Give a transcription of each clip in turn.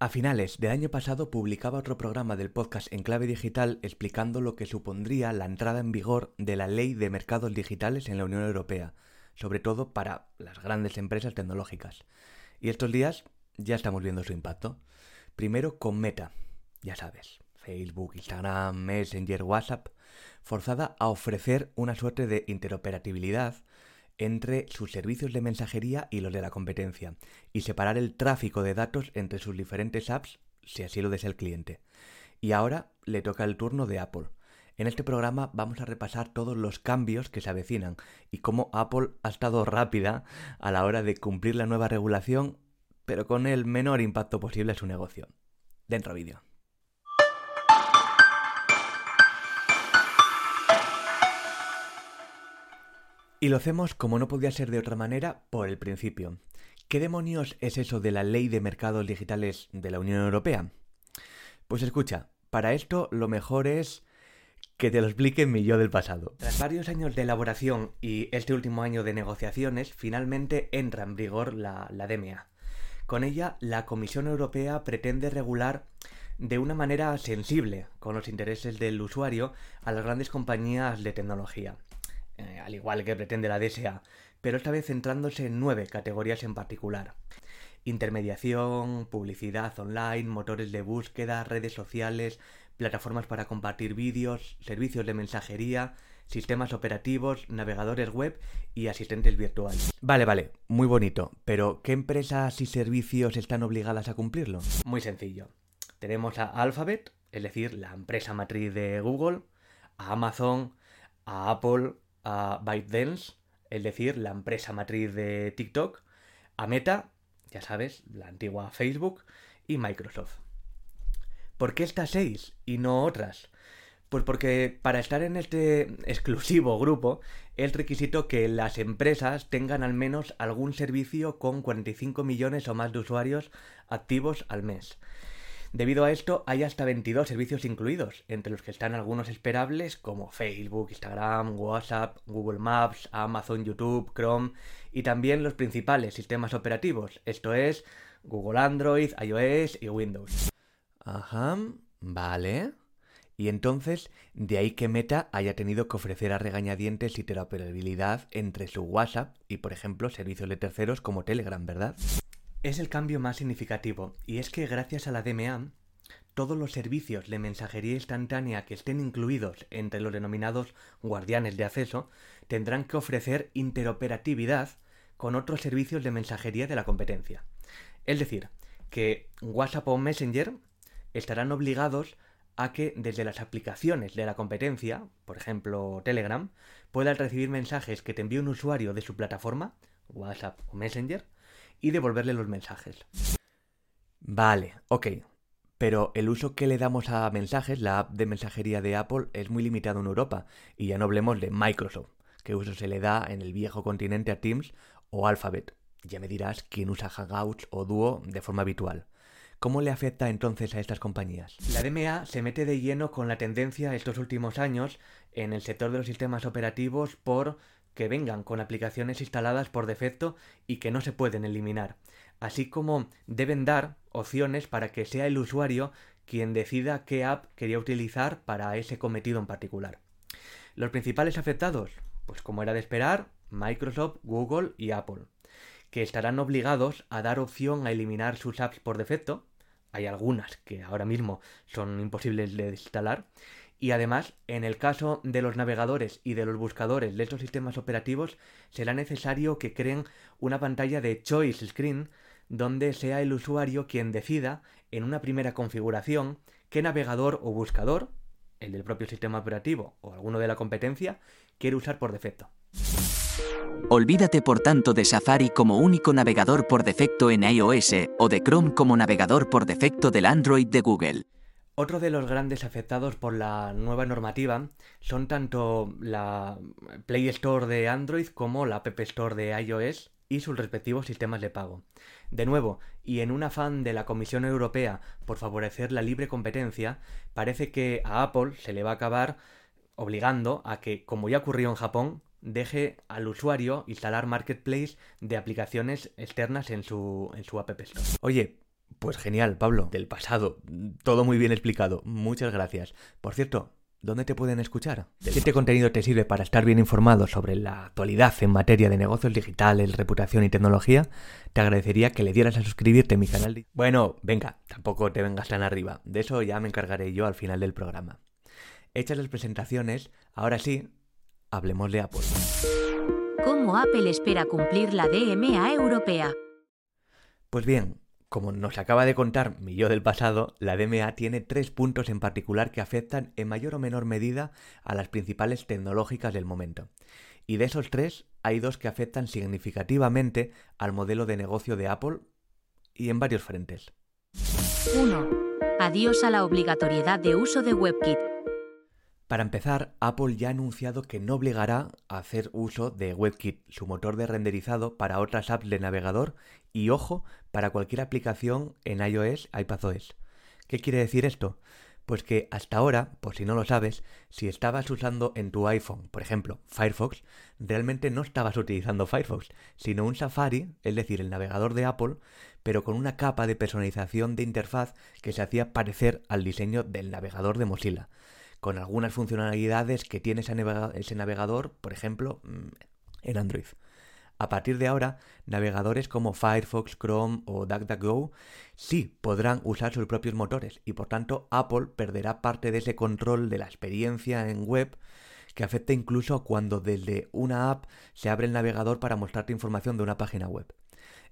A finales del año pasado publicaba otro programa del podcast en clave digital explicando lo que supondría la entrada en vigor de la ley de mercados digitales en la Unión Europea, sobre todo para las grandes empresas tecnológicas. Y estos días ya estamos viendo su impacto. Primero con Meta, ya sabes, Facebook, Instagram, Messenger, WhatsApp, forzada a ofrecer una suerte de interoperabilidad entre sus servicios de mensajería y los de la competencia, y separar el tráfico de datos entre sus diferentes apps si así lo desea el cliente. Y ahora le toca el turno de Apple. En este programa vamos a repasar todos los cambios que se avecinan y cómo Apple ha estado rápida a la hora de cumplir la nueva regulación, pero con el menor impacto posible a su negocio. Dentro vídeo. Y lo hacemos como no podía ser de otra manera por el principio. ¿Qué demonios es eso de la ley de mercados digitales de la Unión Europea? Pues escucha, para esto lo mejor es que te lo explique mi yo del pasado. Tras varios años de elaboración y este último año de negociaciones, finalmente entra en vigor la, la DMA. Con ella, la Comisión Europea pretende regular de una manera sensible con los intereses del usuario a las grandes compañías de tecnología. Eh, al igual que pretende la DSA, pero esta vez centrándose en nueve categorías en particular. Intermediación, publicidad online, motores de búsqueda, redes sociales, plataformas para compartir vídeos, servicios de mensajería, sistemas operativos, navegadores web y asistentes virtuales. Vale, vale, muy bonito, pero ¿qué empresas y servicios están obligadas a cumplirlo? Muy sencillo. Tenemos a Alphabet, es decir, la empresa matriz de Google, a Amazon, a Apple, a ByteDance, es decir, la empresa matriz de TikTok, a Meta, ya sabes, la antigua Facebook, y Microsoft. ¿Por qué estas seis y no otras? Pues porque para estar en este exclusivo grupo es requisito que las empresas tengan al menos algún servicio con 45 millones o más de usuarios activos al mes. Debido a esto, hay hasta 22 servicios incluidos, entre los que están algunos esperables como Facebook, Instagram, WhatsApp, Google Maps, Amazon, YouTube, Chrome y también los principales sistemas operativos, esto es Google Android, iOS y Windows. Ajá, vale. Y entonces, de ahí que Meta haya tenido que ofrecer a regañadientes interoperabilidad entre su WhatsApp y, por ejemplo, servicios de terceros como Telegram, ¿verdad? Es el cambio más significativo, y es que gracias a la DMA, todos los servicios de mensajería instantánea que estén incluidos entre los denominados guardianes de acceso tendrán que ofrecer interoperatividad con otros servicios de mensajería de la competencia. Es decir, que WhatsApp o Messenger estarán obligados a que desde las aplicaciones de la competencia, por ejemplo Telegram, puedan recibir mensajes que te envíe un usuario de su plataforma, WhatsApp o Messenger, y devolverle los mensajes. Vale, ok. Pero el uso que le damos a mensajes, la app de mensajería de Apple, es muy limitado en Europa. Y ya no hablemos de Microsoft, que uso se le da en el viejo continente a Teams o Alphabet. Ya me dirás quién usa Hangouts o Duo de forma habitual. ¿Cómo le afecta entonces a estas compañías? La DMA se mete de lleno con la tendencia estos últimos años en el sector de los sistemas operativos por que vengan con aplicaciones instaladas por defecto y que no se pueden eliminar, así como deben dar opciones para que sea el usuario quien decida qué app quería utilizar para ese cometido en particular. Los principales afectados, pues como era de esperar, Microsoft, Google y Apple, que estarán obligados a dar opción a eliminar sus apps por defecto, hay algunas que ahora mismo son imposibles de instalar, y además, en el caso de los navegadores y de los buscadores de estos sistemas operativos, será necesario que creen una pantalla de Choice Screen donde sea el usuario quien decida, en una primera configuración, qué navegador o buscador, el del propio sistema operativo o alguno de la competencia, quiere usar por defecto. Olvídate por tanto de Safari como único navegador por defecto en iOS o de Chrome como navegador por defecto del Android de Google. Otro de los grandes afectados por la nueva normativa son tanto la Play Store de Android como la App Store de iOS y sus respectivos sistemas de pago. De nuevo, y en un afán de la Comisión Europea por favorecer la libre competencia, parece que a Apple se le va a acabar obligando a que, como ya ocurrió en Japón, deje al usuario instalar marketplace de aplicaciones externas en su, en su App Store. Oye, Pues genial, Pablo, del pasado. Todo muy bien explicado. Muchas gracias. Por cierto, ¿dónde te pueden escuchar? Si este contenido te sirve para estar bien informado sobre la actualidad en materia de negocios digitales, reputación y tecnología, te agradecería que le dieras a suscribirte a mi canal. Bueno, venga, tampoco te vengas tan arriba. De eso ya me encargaré yo al final del programa. Hechas las presentaciones, ahora sí, hablemos de Apple. ¿Cómo Apple espera cumplir la DMA europea? Pues bien, como nos acaba de contar mi yo del pasado, la DMA tiene tres puntos en particular que afectan en mayor o menor medida a las principales tecnológicas del momento. Y de esos tres, hay dos que afectan significativamente al modelo de negocio de Apple y en varios frentes. 1. Adiós a la obligatoriedad de uso de WebKit. Para empezar, Apple ya ha anunciado que no obligará a hacer uso de WebKit, su motor de renderizado, para otras apps de navegador y, ojo, para cualquier aplicación en iOS, iPadOS. ¿Qué quiere decir esto? Pues que hasta ahora, por si no lo sabes, si estabas usando en tu iPhone, por ejemplo, Firefox, realmente no estabas utilizando Firefox, sino un Safari, es decir, el navegador de Apple, pero con una capa de personalización de interfaz que se hacía parecer al diseño del navegador de Mozilla con algunas funcionalidades que tiene ese, navegador, por ejemplo, mm, en Android. A partir de ahora, navegadores como Firefox, Chrome o DuckDuckGo sí podrán usar sus propios motores y por tanto Apple perderá parte de ese control de la experiencia en web que afecta incluso cuando desde una app se abre el navegador para mostrarte información de una página web.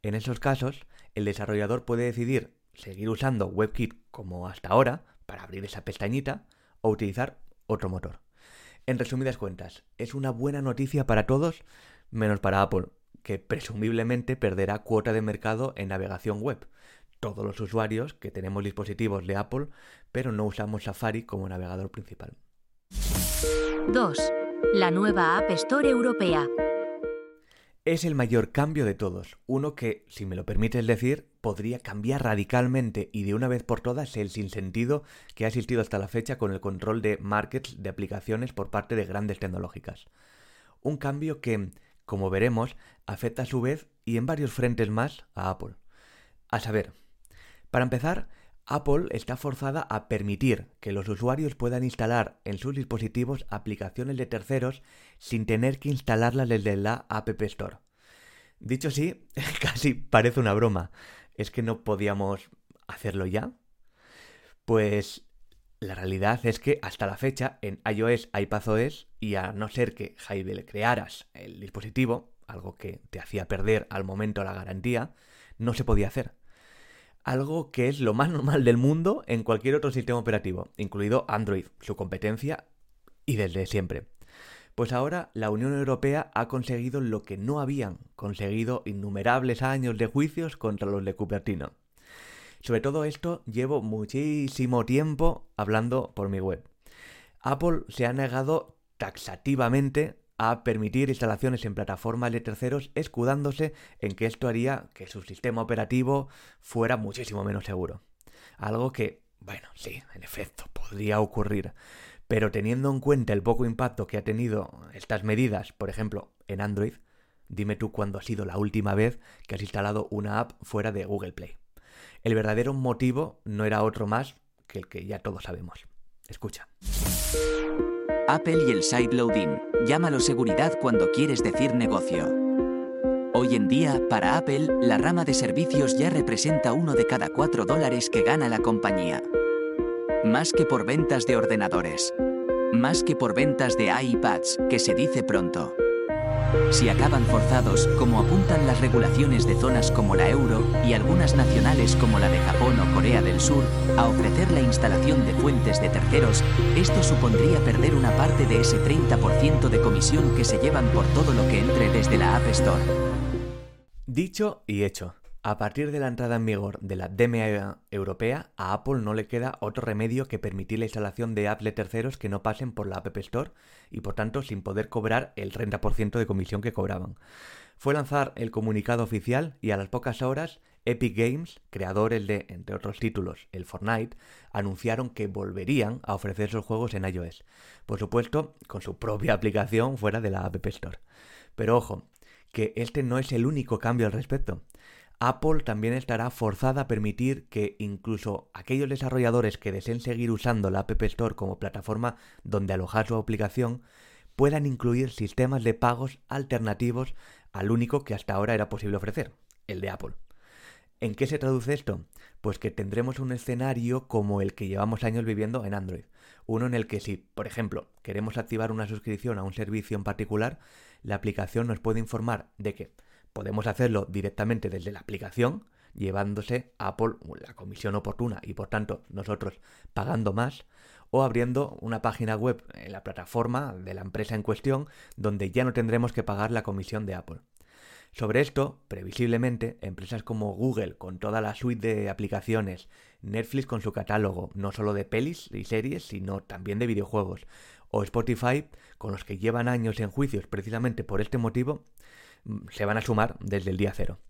En esos casos, el desarrollador puede decidir seguir usando WebKit como hasta ahora para abrir esa pestañita o utilizar otro motor. En resumidas cuentas, es una buena noticia para todos, menos para Apple, que presumiblemente perderá cuota de mercado en navegación web. Todos los usuarios que tenemos dispositivos de Apple, pero no usamos Safari como navegador principal. 2. La nueva App Store europea. Es el mayor cambio de todos, uno que, si me lo permites decir, podría cambiar radicalmente y de una vez por todas el sinsentido que ha existido hasta la fecha con el control de markets de aplicaciones por parte de grandes tecnológicas. Un cambio que, como veremos, afecta a su vez y en varios frentes más a Apple. A saber, para empezar, Apple está forzada a permitir que los usuarios puedan instalar en sus dispositivos aplicaciones de terceros sin tener que instalarlas desde la App Store. Dicho así, casi parece una broma. ¿Es que no podíamos hacerlo ya? Pues la realidad es que hasta la fecha en iOS, iPadOS, y a no ser que Jaibel crearas el dispositivo, algo que te hacía perder al momento la garantía, no se podía hacer algo que es lo más normal del mundo en cualquier otro sistema operativo, incluido Android, su competencia y desde siempre. Pues ahora la Unión Europea ha conseguido lo que no habían conseguido innumerables años de juicios contra los de Cupertino. Sobre todo esto llevo muchísimo tiempo hablando por mi web. Apple se ha negado taxativamente a permitir instalaciones en plataformas de terceros escudándose en que esto haría que su sistema operativo fuera muchísimo menos seguro. Algo que, bueno, sí, en efecto, podría ocurrir. Pero teniendo en cuenta el poco impacto que ha tenido estas medidas, por ejemplo, en Android, dime tú cuándo ha sido la última vez que has instalado una app fuera de Google Play. El verdadero motivo no era otro más que el que ya todos sabemos. Escucha. Apple y el sideloading. Llámalo seguridad cuando quieres decir negocio. Hoy en día, para Apple, la rama de servicios ya representa uno de cada cuatro dólares que gana la compañía. Más que por ventas de ordenadores. Más que por ventas de iPads, que se dice pronto. Si acaban forzados, como apuntan las regulaciones de zonas como la euro y algunas nacionales como la de Japón o Corea del Sur, a ofrecer la instalación de fuentes de terceros, esto supondría perder una parte de ese 30% de comisión que se llevan por todo lo que entre desde la App Store. Dicho y hecho. A partir de la entrada en vigor de la DMA europea, a Apple no le queda otro remedio que permitir la instalación de apps de terceros que no pasen por la App Store y por tanto sin poder cobrar el 30% de comisión que cobraban. Fue lanzar el comunicado oficial y a las pocas horas Epic Games, creadores de, entre otros títulos, el Fortnite, anunciaron que volverían a ofrecer sus juegos en iOS. Por supuesto, con su propia aplicación fuera de la App Store. Pero ojo, que este no es el único cambio al respecto. Apple también estará forzada a permitir que incluso aquellos desarrolladores que deseen seguir usando la App Store como plataforma donde alojar su aplicación puedan incluir sistemas de pagos alternativos al único que hasta ahora era posible ofrecer, el de Apple. ¿En qué se traduce esto? Pues que tendremos un escenario como el que llevamos años viviendo en Android. Uno en el que si, por ejemplo, queremos activar una suscripción a un servicio en particular, la aplicación nos puede informar de que podemos hacerlo directamente desde la aplicación, llevándose Apple la comisión oportuna y por tanto nosotros pagando más, o abriendo una página web en la plataforma de la empresa en cuestión donde ya no tendremos que pagar la comisión de Apple. Sobre esto, previsiblemente, empresas como Google con toda la suite de aplicaciones, Netflix con su catálogo, no solo de pelis y series, sino también de videojuegos, o Spotify, con los que llevan años en juicios precisamente por este motivo, se van a sumar desde el día cero.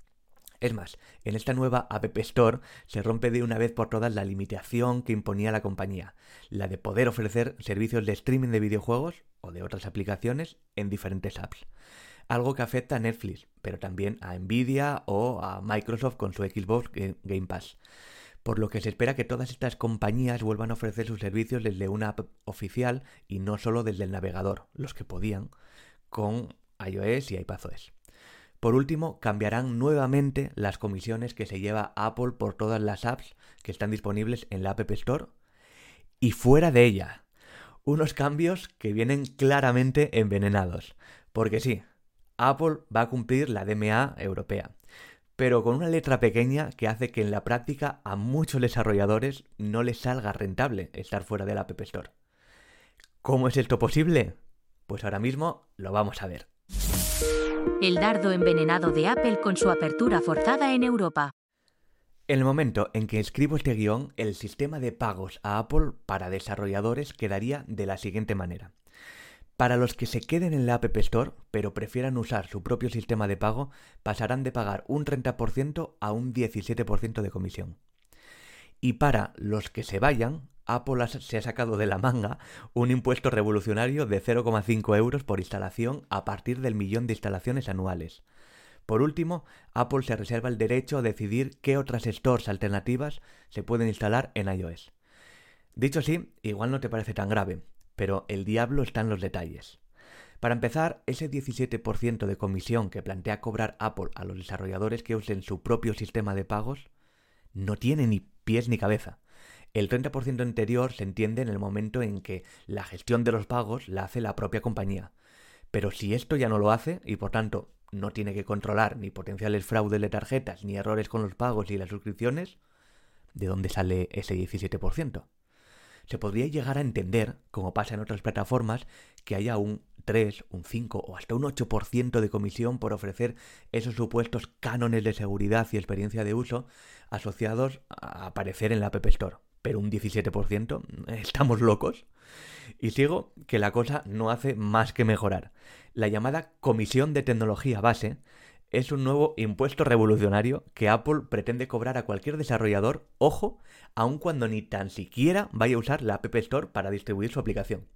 Es más, en esta nueva App Store se rompe de una vez por todas la limitación que imponía la compañía, la de poder ofrecer servicios de streaming de videojuegos o de otras aplicaciones en diferentes apps algo que afecta a Netflix, pero también a Nvidia o a Microsoft con su Xbox Game Pass. Por lo que se espera que todas estas compañías vuelvan a ofrecer sus servicios desde una app oficial y no solo desde el navegador, los que podían, con iOS y iPadOS. Por último, cambiarán nuevamente las comisiones que se lleva Apple por todas las apps que están disponibles en la App Store y fuera de ella. Unos cambios que vienen claramente envenenados. Porque sí, Apple va a cumplir la DMA europea, pero con una letra pequeña que hace que en la práctica a muchos desarrolladores no les salga rentable estar fuera de la App Store. ¿Cómo es esto posible? Pues ahora mismo lo vamos a ver. El dardo envenenado de Apple con su apertura forzada en Europa. En el momento en que escribo este guion, el sistema de pagos a Apple para desarrolladores quedaría de la siguiente manera. Para los que se queden en la App Store, pero prefieran usar su propio sistema de pago, pasarán de pagar un 30% a un 17% de comisión. Y para los que se vayan, Apple se ha sacado de la manga un impuesto revolucionario de 0,5 euros por instalación a partir del millón de instalaciones anuales. Por último, Apple se reserva el derecho a decidir qué otras stores alternativas se pueden instalar en iOS. Dicho así, igual no te parece tan grave, pero el diablo está en los detalles. Para empezar, ese 17% de comisión que plantea cobrar Apple a los desarrolladores que usen su propio sistema de pagos no tiene ni pies ni cabeza. El 30% anterior se entiende en el momento en que la gestión de los pagos la hace la propia compañía. Pero si esto ya no lo hace y por tanto no tiene que controlar ni potenciales fraudes de tarjetas ni errores con los pagos y las suscripciones, ¿de dónde sale ese 17%? se podría llegar a entender, como pasa en otras plataformas, que haya un 3, un 5 o hasta un 8% de comisión por ofrecer esos supuestos cánones de seguridad y experiencia de uso asociados a aparecer en la App Store. Pero un 17%, ¿estamos locos? Y sigo que la cosa no hace más que mejorar. La llamada Comisión de Tecnología Base es un nuevo impuesto revolucionario que Apple pretende cobrar a cualquier desarrollador, ojo, aun cuando ni tan siquiera vaya a usar la App Store para distribuir su aplicación.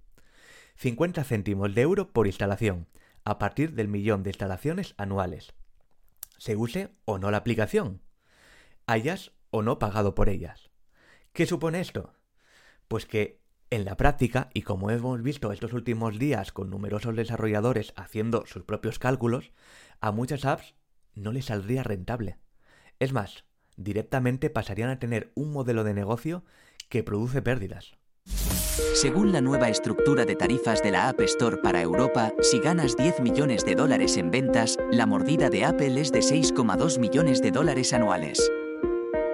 50 céntimos de euro por instalación, a partir del millón de instalaciones anuales. Se use o no la aplicación, hayas o no pagado por ellas. ¿Qué supone esto? Pues que en la práctica, y como hemos visto estos últimos días con numerosos desarrolladores haciendo sus propios cálculos, a muchas apps no les saldría rentable. Es más, directamente pasarían a tener un modelo de negocio que produce pérdidas. Según la nueva estructura de tarifas de la App Store para Europa, si ganas 10 millones de dólares en ventas, la mordida de Apple es de 6,2 millones de dólares anuales.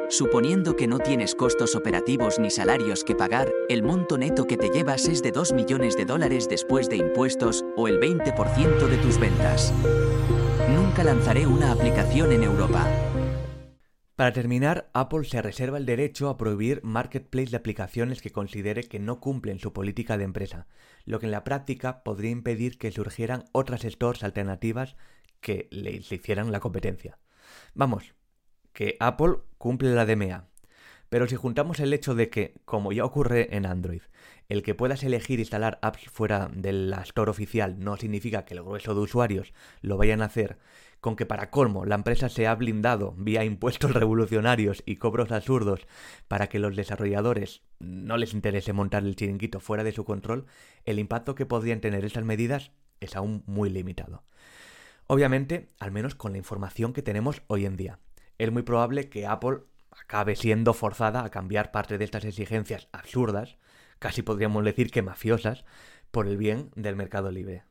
Suponiendo que no tienes costos operativos ni salarios que pagar, el monto neto que te llevas es de 2 millones de dólares después de impuestos o el 20% de tus ventas. Nunca lanzaré una aplicación en Europa. Para terminar, Apple se reserva el derecho a prohibir marketplace de aplicaciones que considere que no cumplen su política de empresa, lo que en la práctica podría impedir que surgieran otras stores alternativas que le hicieran la competencia. Vamos, que Apple cumple la DMA. Pero si juntamos el hecho de que, como ya ocurre en Android, el que puedas elegir instalar apps fuera de la store oficial no significa que el grueso de usuarios lo vayan a hacer, con que para colmo la empresa se ha blindado vía impuestos revolucionarios y cobros absurdos para que los desarrolladores no les interese montar el chiringuito fuera de su control, el impacto que podrían tener estas medidas es aún muy limitado. Obviamente, al menos con la información que tenemos hoy en día. Es muy probable que Apple acabe siendo forzada a cambiar parte de estas exigencias absurdas, casi podríamos decir que mafiosas, por el bien del mercado libre.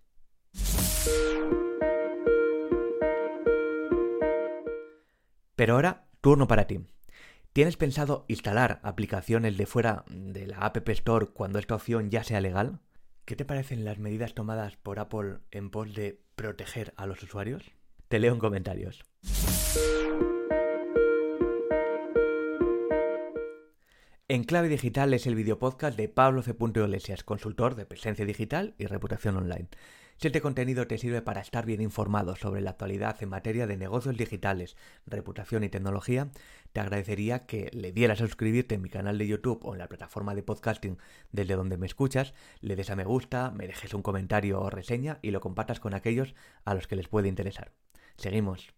Pero ahora, turno para ti. ¿Tienes pensado instalar aplicaciones de fuera de la App Store cuando esta opción ya sea legal? ¿Qué te parecen las medidas tomadas por Apple en pos de proteger a los usuarios? Te leo en comentarios. En Clave Digital es el videopodcast de Pablo C. Iglesias, consultor de presencia digital y reputación online. Si este contenido te sirve para estar bien informado sobre la actualidad en materia de negocios digitales, reputación y tecnología, te agradecería que le dieras a suscribirte en mi canal de YouTube o en la plataforma de podcasting desde donde me escuchas, le des a me gusta, me dejes un comentario o reseña y lo compartas con aquellos a los que les puede interesar. Seguimos.